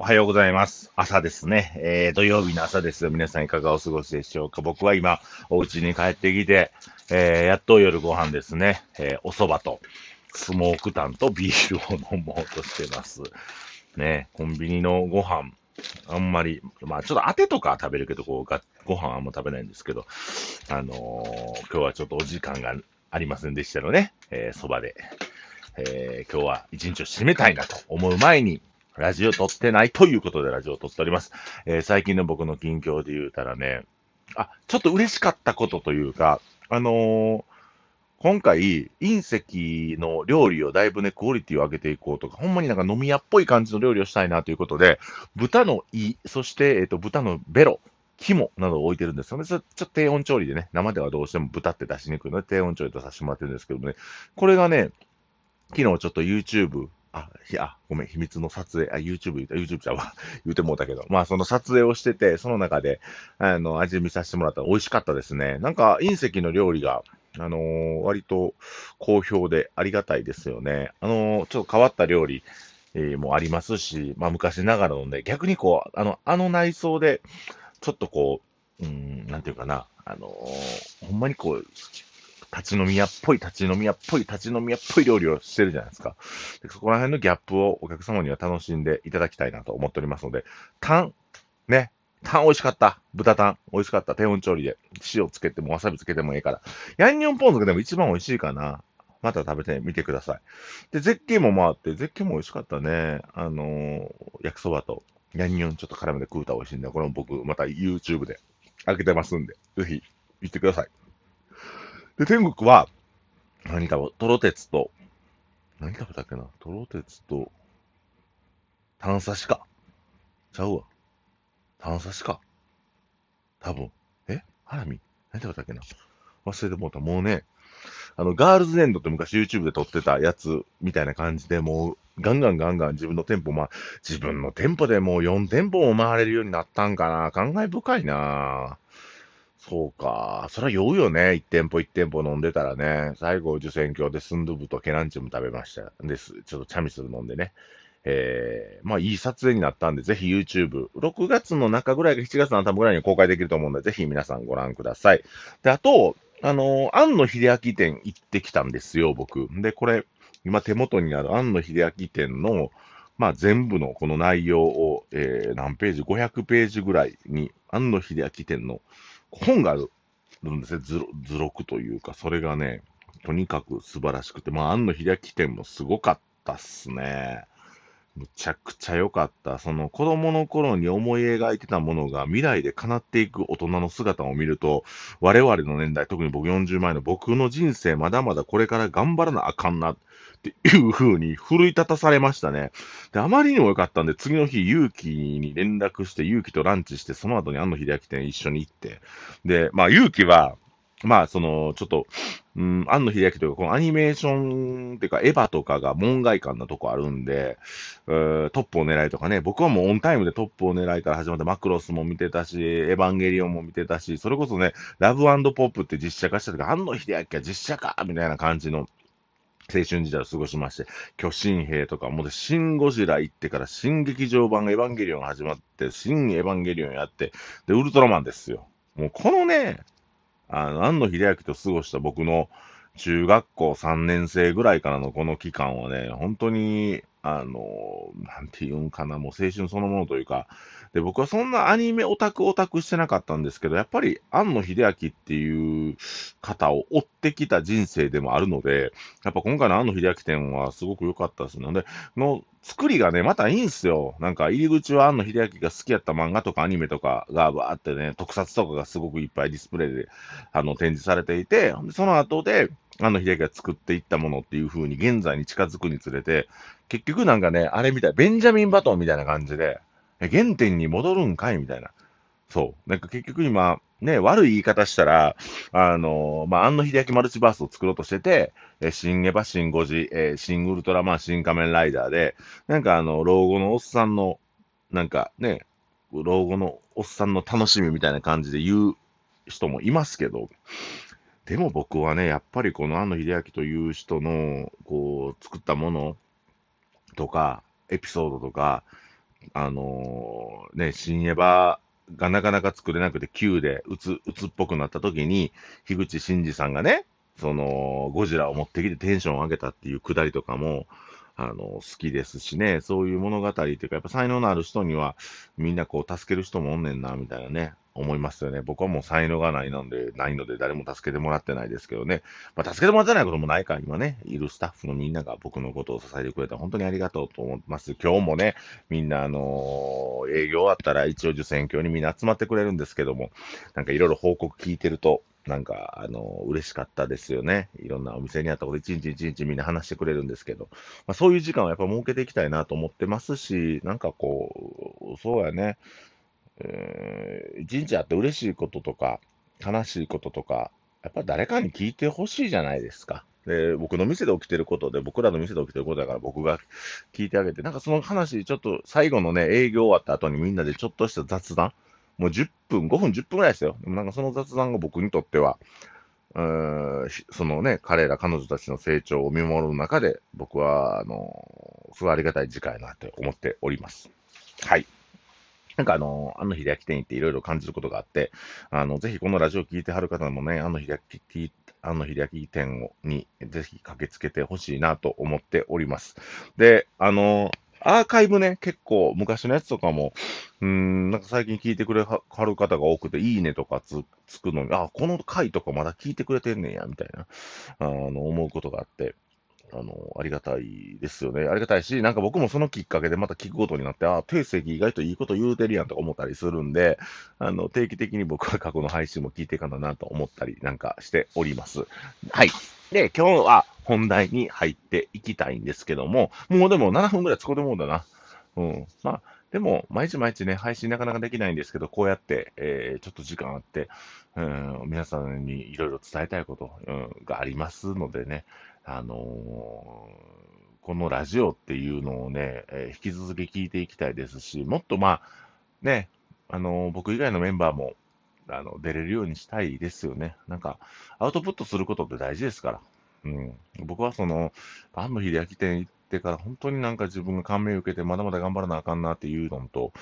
おはようございます。朝ですね。えー、土曜日の朝ですよ。皆さんいかがお過ごしでしょうか僕は今、お家に帰ってきて、えー、やっと夜ご飯ですね。えー、お蕎麦と、スモークタンとビールを飲もうとしてます。ね、コンビニのご飯、あんまり、まあちょっと当てとか食べるけど、こうが、ご飯はあんま食べないんですけど、あのー今日はちょっとお時間がありませんでしたので、えー、蕎麦で、えー今日は一日を締めたいなと思う前に、ラジオ撮ってないということでラジオ撮っております。えー最近の僕の近況で言うたらね、あ、ちょっと嬉しかったことというか、あのー今回、隕石の料理をだいぶね、クオリティを上げていこうとか、ほんまになんか飲み屋っぽい感じの料理をしたいなということで、豚の胃、そして、えっ、と、豚のベロ、肝などを置いてるんですよね。ちょっと低温調理でね、生ではどうしても豚って出しにくいので、低温調理とさせてもらってるんですけどもね、これがね、昨日ちょっと YouTube、あ、いや、ごめん、秘密の撮影、あ、YouTube 言った、YouTube ちゃうわ、言うてもうたけど、まあその撮影をしてて、その中で、あの、味見させてもらったら美味しかったですね。なんか隕石の料理が、あのー割と好評でありがたいですよね。あのーちょっと変わった料理、えーもありますし、まあ昔ながらのね、逆にこう、あの、あの内装で、ちょっとこう、うん、なんていうかな、あのほんまにこう、立ち飲み屋っぽい、立ち飲み屋っぽい、立ち飲み屋っぽい料理をしてるじゃないですか。でそこら辺のギャップをお客様には楽しんでいただきたいなと思っておりますので、タン、ね、タン美味しかった。豚タン美味しかった。低温調理で。塩つけてもわさびつけてもいいから。ヤンニョンポン酢がでも一番美味しいかな。また食べてみてください。で、絶景も回って、絶景も美味しかったね。あのー焼きそばとヤンニョンちょっと絡めて食うたら美味しいんで、これも僕また YouTube で開けてますんで、ぜひ行ってください。で、天国は、何食べ、トロテツと、何食べたっけな？トロテツと、炭刺しか。ちゃうわ。炭刺しか。多分。え？ハラミ？何食べたっけな？忘れてもうた。もうね、あの、ガールズエンドって昔 YouTube で撮ってたやつみたいな感じで、もう、ガンガンガンガン自分の店舗、まあ、自分の店舗でもう4店舗も回れるようになったんかな感慨深いなそうか。それは酔うよね。1店舗1店舗飲んでたらね。最後、受選挙でスンドゥブとケランチも食べました。です。ちょっとチャミスル飲んでね。えー、まあいい撮影になったんで、ぜひ YouTube、6月の中ぐらいか7月の頭ぐらいに公開できると思うんで、ぜひ皆さんご覧ください。で、あと、あの、庵野秀明店行ってきたんですよ、僕。で、これ、今手元にある庵野秀明店の、まあ全部のこの内容を、えー、何ページ ?500 ページぐらいに、庵野秀明店の本があるんですね。図図録というか、それがね、とにかく素晴らしくて、まあ、庵野秀明展もすごかったっすね。むちゃくちゃ良かった。その子供の頃に思い描いてたものが未来で叶っていく大人の姿を見ると、我々の年代、特に僕40前の僕の人生まだまだこれから頑張らなあかんなっていう風に奮い立たされましたね。で、あまりにも良かったんで、次の日、勇気に連絡して、勇気とランチして、その後に庵野秀明店一緒に行って、で、まあ、勇気は、まあ、その、ちょっと、うん、庵野秀明というか、このアニメーションっていうか、エヴァとかが門外観なとこあるんで、えートップを狙いとかね、僕はもうオンタイムでトップを狙いから始まって、マクロスも見てたし、エヴァンゲリオンも見てたし、それこそね、ラブポップって実写化した時、庵野秀明が実写化みたいな感じの、青春時代を過ごしまして、巨神兵とか、もうで、シン・ゴジラ行ってから、新劇場版エヴァンゲリオン始まって、新エヴァンゲリオンやって、で、ウルトラマンですよ。もうこのね、あの、庵野秀明と過ごした僕の中学校3年生ぐらいからのこの期間はね、本当に、あの、なんていうんかな、もう青春そのものというか、で、僕はそんなアニメオタクオタクしてなかったんですけど、やっぱり庵野秀明っていう方を追ってきた人生でもあるので、やっぱ今回の庵野秀明展はすごく良かったですので、の作りがね、またいいんすよ。なんか入り口は庵野秀明が好きやった漫画とかアニメとかがバーってね、特撮とかがすごくいっぱいディスプレイであの展示されていて、その後で庵野秀明が作っていったものっていう風に現在に近づくにつれて、結局なんかね、あれみたい、ベンジャミン・バトンみたいな感じで、原点に戻るんかいみたいな。そう。なんか結局今、ね、悪い言い方したら、あのまあ、庵野秀明マルチバースを作ろうとしてて、え、新エヴァ、新ゴジ、えー新ウルトラマン、新仮面ライダーで、なんかあの、老後のおっさんの、なんかね、老後のおっさんの楽しみみたいな感じで言う人もいますけど、でも僕はね、やっぱりこの庵野秀明という人の、こう、作ったものとか、エピソードとか、あのー、ね、新エヴァがなかなか作れなくて Q でうつ、うつっぽくなった時に、樋口真嗣さんがね、その、ゴジラを持ってきてテンションを上げたっていうくだりとかも、あの、好きですしね、そういう物語っていうか、やっぱ才能のある人には、みんなこう、助ける人もおんねんな、みたいなね、思いますよね。僕はもう才能がないので、ないので誰も助けてもらってないですけどね。まあ、助けてもらってないこともないから、今ね、いるスタッフのみんなが僕のことを支えてくれた本当にありがとうと思います。今日もね、みんなあのー、営業終わったら一応受選挙にみんな集まってくれるんですけども、なんかいろいろ報告聞いてると、なんか、あの、嬉しかったですよね。いろんなお店にあったこと一日一日みんな話してくれるんですけど、まあ、そういう時間はやっぱ設けていきたいなと思ってますし、なんかこう、そうやね、えー、一日あって嬉しいこととか、悲しいこととか、やっぱ誰かに聞いてほしいじゃないですか。で、僕の店で起きてることで、僕らの店で起きてることだから僕が聞いてあげて、なんかその話、ちょっと最後のね、営業終わった後にみんなでちょっとした雑談、もう10分、5分、10分ぐらいですよ。でもなんかその雑談が僕にとっては、うーんそのね、彼ら、彼女たちの成長を見守る中で、僕は、あの、すごいありがたい時間やなって思っております。はい。なんかあの、安野秀明店行っていろいろ感じることがあって、あの、ぜひこのラジオを聞いてはる方もね、安野秀明、安野秀明店にぜひ駆けつけてほしいなと思っております。で、あの、アーカイブね、結構昔のやつとかも、うん、なんか最近聞いてくれはる方が多くて、いいねとかつつくのに、あ、この回とかまだ聞いてくれてんねんや、みたいな、あの、思うことがあって、あの、ありがたいですよね。ありがたいし、なんか僕もそのきっかけでまた聞くことになって、ああ、定石意外といいこと言うてるやんとか思ったりするんで、あの、定期的に僕は過去の配信も聞いていかななと思ったりなんかしております。はい。で、今日は本題に入っていきたいんですけども、もうでも7分ぐらい使うてもんだな。うん。まあ、でも、毎日毎日ね、配信なかなかできないんですけど、こうやって、えー、ちょっと時間あって、うん、皆さんにいろいろ伝えたいこと、うん、がありますのでね、あのー、このラジオっていうのをね、え、引き続き聞いていきたいですし、もっとまあ、ね、あのー、僕以外のメンバーも、あの、出れるようにしたいですよね。なんか、アウトプットすることって大事ですから。うん。僕はその、安野秀明店行ってから本当になんか自分が感銘を受けてまだまだ頑張らなあかんなっていうのと、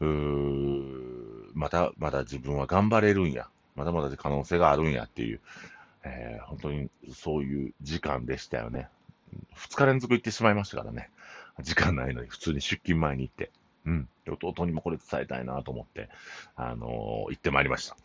うーまだまだ自分は頑張れるんや。まだまだ可能性があるんやっていう、えー、本当にそういう時間でしたよね。2日連続行ってしまいましたからね。時間ないのに普通に出勤前に行って。うん。弟にもこれ伝えたいなと思って、あのー、行ってまいりました。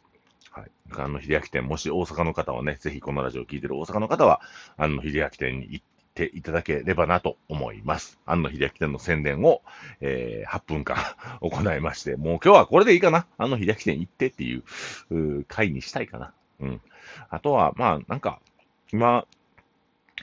はい。あの、秀明店、もし大阪の方はね、ぜひこのラジオを聞いてる大阪の方は、あの、秀明店に行っていただければなと思います。安野秀明店の宣伝を、えー、8分間 行いまして、もう今日はこれでいいかな。安野秀明店行ってっていう、う回にしたいかな。うん。あとは、まあ、なんか、今、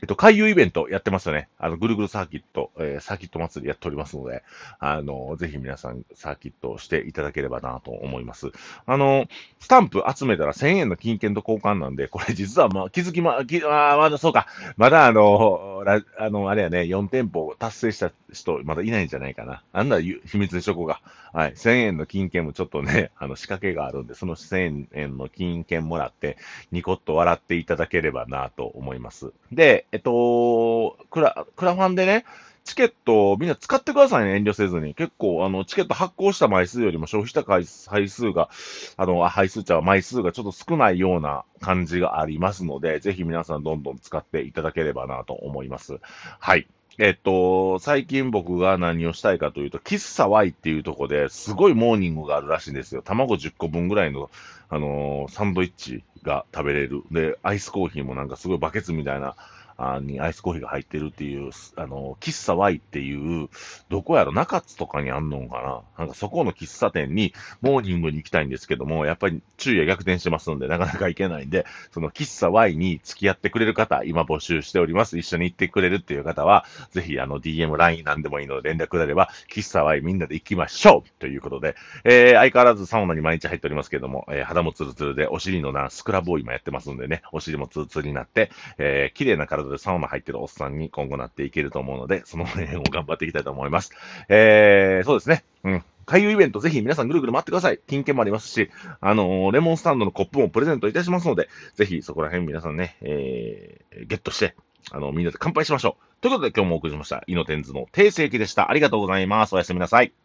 えっと、回遊イベントやってますよね。あの、ぐるぐるサーキット、えー、サーキット祭りやっておりますので、あの、ぜひ皆さんサーキットをしていただければなと思います。あの、スタンプ集めたら1000円の金券と交換なんで、これ実はまあ、気づきま、きあまだそうか。まだあの、あの、あれやね、4店舗達成した人、まだいないんじゃないかな。あんな秘密でしょ、こが。はい。1000円の金券もちょっとね、あの、仕掛けがあるんで、その1000円の金券もらって、ニコッと笑っていただければなと思います。で、えっと、クラ、クラファンでね、チケットをみんな使ってくださいね、遠慮せずに。結構、あの、チケット発行した枚数よりも消費した回数が、あの、配数ちゃう枚数がちょっと少ないような感じがありますので、ぜひ皆さんどんどん使っていただければなと思います。はい。えっと、最近僕が何をしたいかというと、喫茶 Y っていうとこですごいモーニングがあるらしいんですよ。卵10個分ぐらいの、あのー、サンドイッチが食べれる。で、アイスコーヒーもなんかすごいバケツみたいなあにアイスコーヒーが入ってるっていう、あの、喫茶 Y っていう、どこやろ、中津とかにあんのかななんかそこの喫茶店にモーニングに行きたいんですけども、やっぱり注意は逆転してますんで、なかなか行けないんで、その喫茶 Y に付き合ってくれる方、今募集しております。一緒に行ってくれるっていう方は、ぜひあの DM、LINE なんでもいいので連絡くれれば、喫茶 Y みんなで行きましょうということで、えー、相変わらずサウナに毎日入っておりますけども、えー、肌もツルツルで、お尻のな、スクラブを今やってますんでね、お尻もツルツルになって、えー、綺麗な体でサウナ入ってるおっさんに今後なっていけると思うので、その辺を頑張っていきたいと思います。えー、そうですね。うん。海遊イベントぜひ皆さんぐるぐる回ってください。金券もありますし、あのー、レモンスタンドのコップもプレゼントいたしますので、ぜひそこら辺皆さんね、えー、ゲットして、あの、みんなで乾杯しましょう。ということで今日もお送りしました。イノテンズの定世記でした。ありがとうございます。おやすみなさい。